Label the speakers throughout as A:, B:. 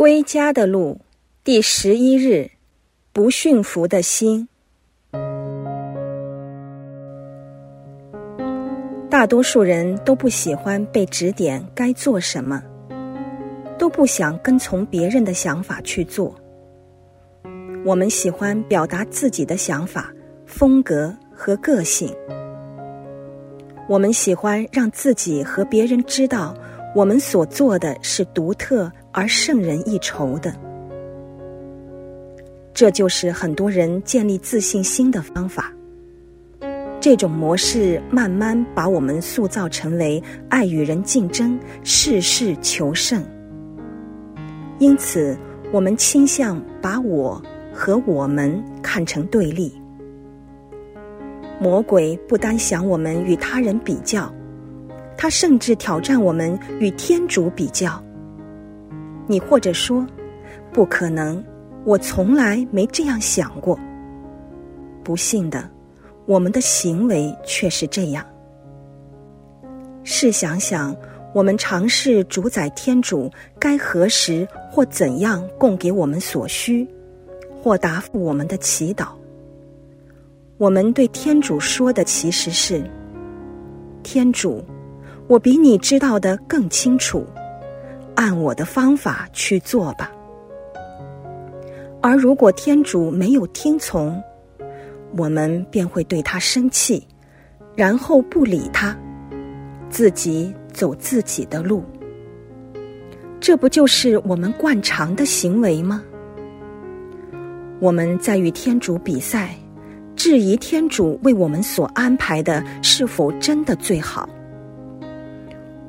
A: 归家的路，第十一日，不驯服的心。大多数人都不喜欢被指点该做什么，都不想跟从别人的想法去做。我们喜欢表达自己的想法、风格和个性。我们喜欢让自己和别人知道，我们所做的是独特而胜人一筹的。这就是很多人建立自信心的方法。这种模式慢慢把我们塑造成为爱与人竞争、事事求胜。因此，我们倾向把我和我们看成对立。魔鬼不单想我们与他人比较，他甚至挑战我们与天主比较。你或者说，不可能，我从来没这样想过。不幸的，我们的行为却是这样。试想想，我们尝试主宰天主该何时或怎样供给我们所需，或答复我们的祈祷。我们对天主说的其实是：“天主，我比你知道的更清楚，按我的方法去做吧。”而如果天主没有听从，我们便会对他生气，然后不理他，自己走自己的路。这不就是我们惯常的行为吗？我们在与天主比赛。质疑天主为我们所安排的是否真的最好？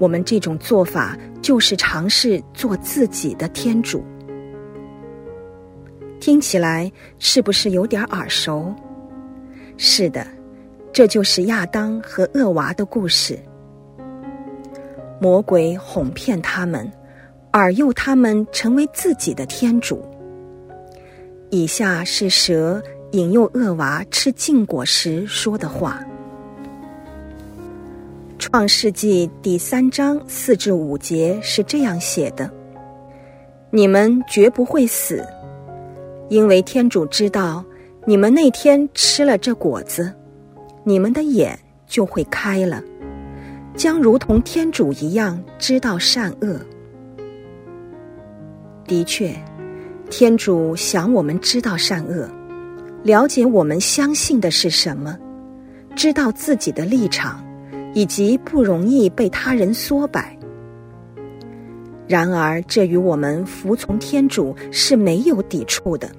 A: 我们这种做法就是尝试做自己的天主。听起来是不是有点耳熟？是的，这就是亚当和厄娃的故事。魔鬼哄骗他们，耳诱他们成为自己的天主。以下是蛇。引诱恶娃吃禁果时说的话，《创世纪》第三章四至五节是这样写的：“你们绝不会死，因为天主知道你们那天吃了这果子，你们的眼就会开了，将如同天主一样知道善恶。”的确，天主想我们知道善恶。了解我们相信的是什么，知道自己的立场，以及不容易被他人缩摆。然而，这与我们服从天主是没有抵触的。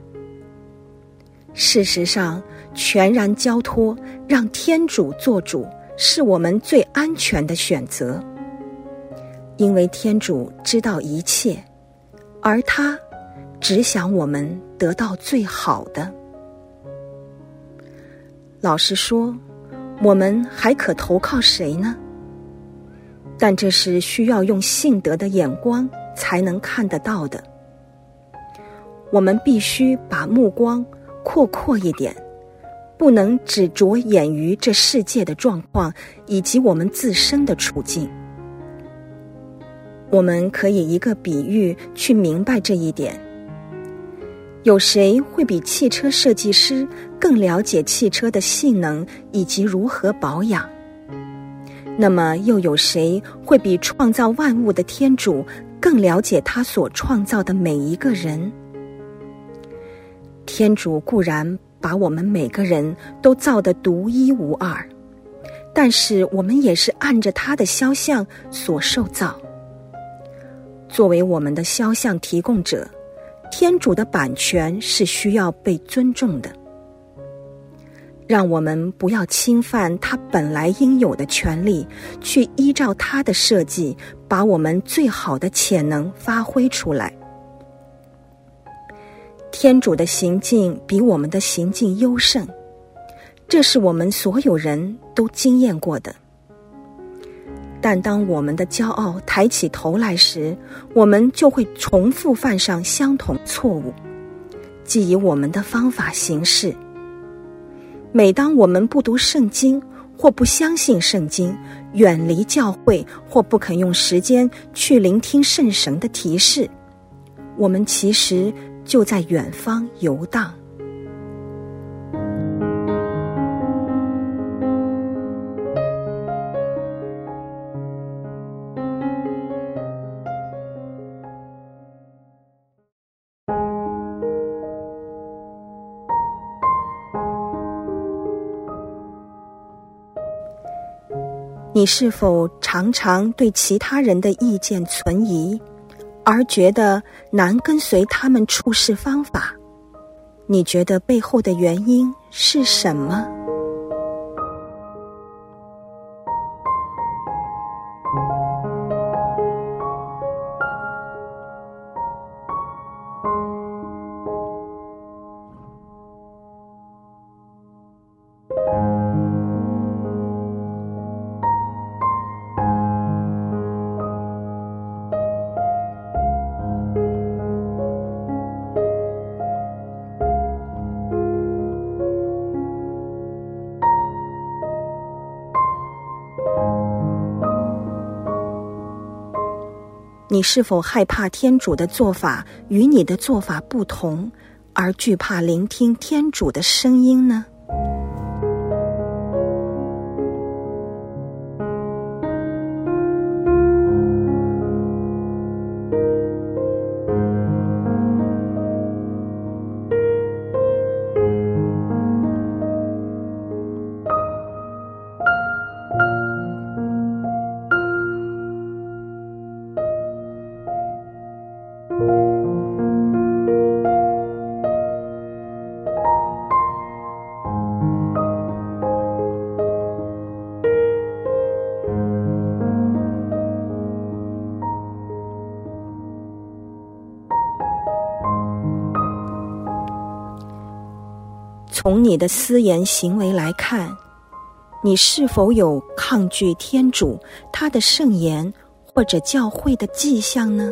A: 事实上，全然交托，让天主做主，是我们最安全的选择。因为天主知道一切，而他只想我们得到最好的。老实说，我们还可投靠谁呢？但这是需要用信德的眼光才能看得到的。我们必须把目光扩阔一点，不能只着眼于这世界的状况以及我们自身的处境。我们可以一个比喻去明白这一点。有谁会比汽车设计师更了解汽车的性能以及如何保养？那么，又有谁会比创造万物的天主更了解他所创造的每一个人？天主固然把我们每个人都造得独一无二，但是我们也是按着他的肖像所受造。作为我们的肖像提供者。天主的版权是需要被尊重的，让我们不要侵犯他本来应有的权利，去依照他的设计，把我们最好的潜能发挥出来。天主的行径比我们的行径优胜，这是我们所有人都经验过的。但当我们的骄傲抬起头来时，我们就会重复犯上相同错误，即以我们的方法行事。每当我们不读圣经，或不相信圣经，远离教会，或不肯用时间去聆听圣神的提示，我们其实就在远方游荡。你是否常常对其他人的意见存疑，而觉得难跟随他们处事方法？你觉得背后的原因是什么？你是否害怕天主的做法与你的做法不同，而惧怕聆听天主的声音呢？从你的私言行为来看，你是否有抗拒天主他的圣言或者教会的迹象呢？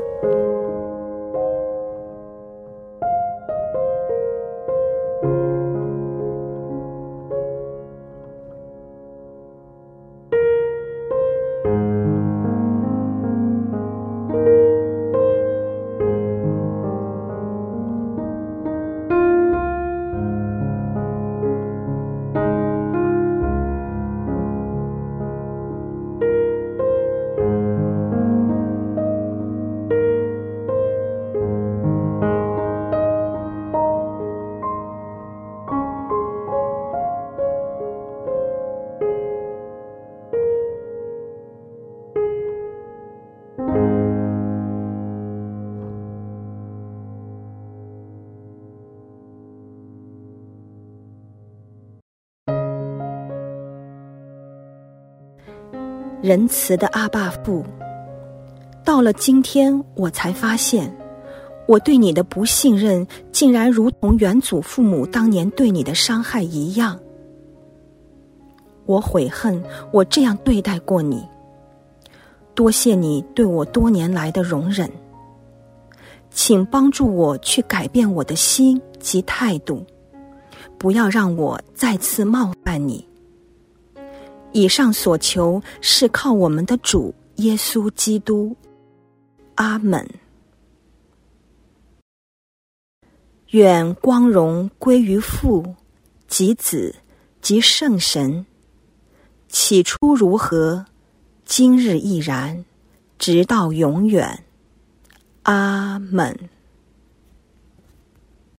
A: 仁慈的阿爸父，到了今天，我才发现，我对你的不信任，竟然如同远祖父母当年对你的伤害一样。我悔恨我这样对待过你。多谢你对我多年来的容忍，请帮助我去改变我的心及态度，不要让我再次冒犯你。以上所求是靠我们的主耶稣基督，阿门。愿光荣归于父、及子、及圣神。起初如何，今日亦然，直到永远，阿门。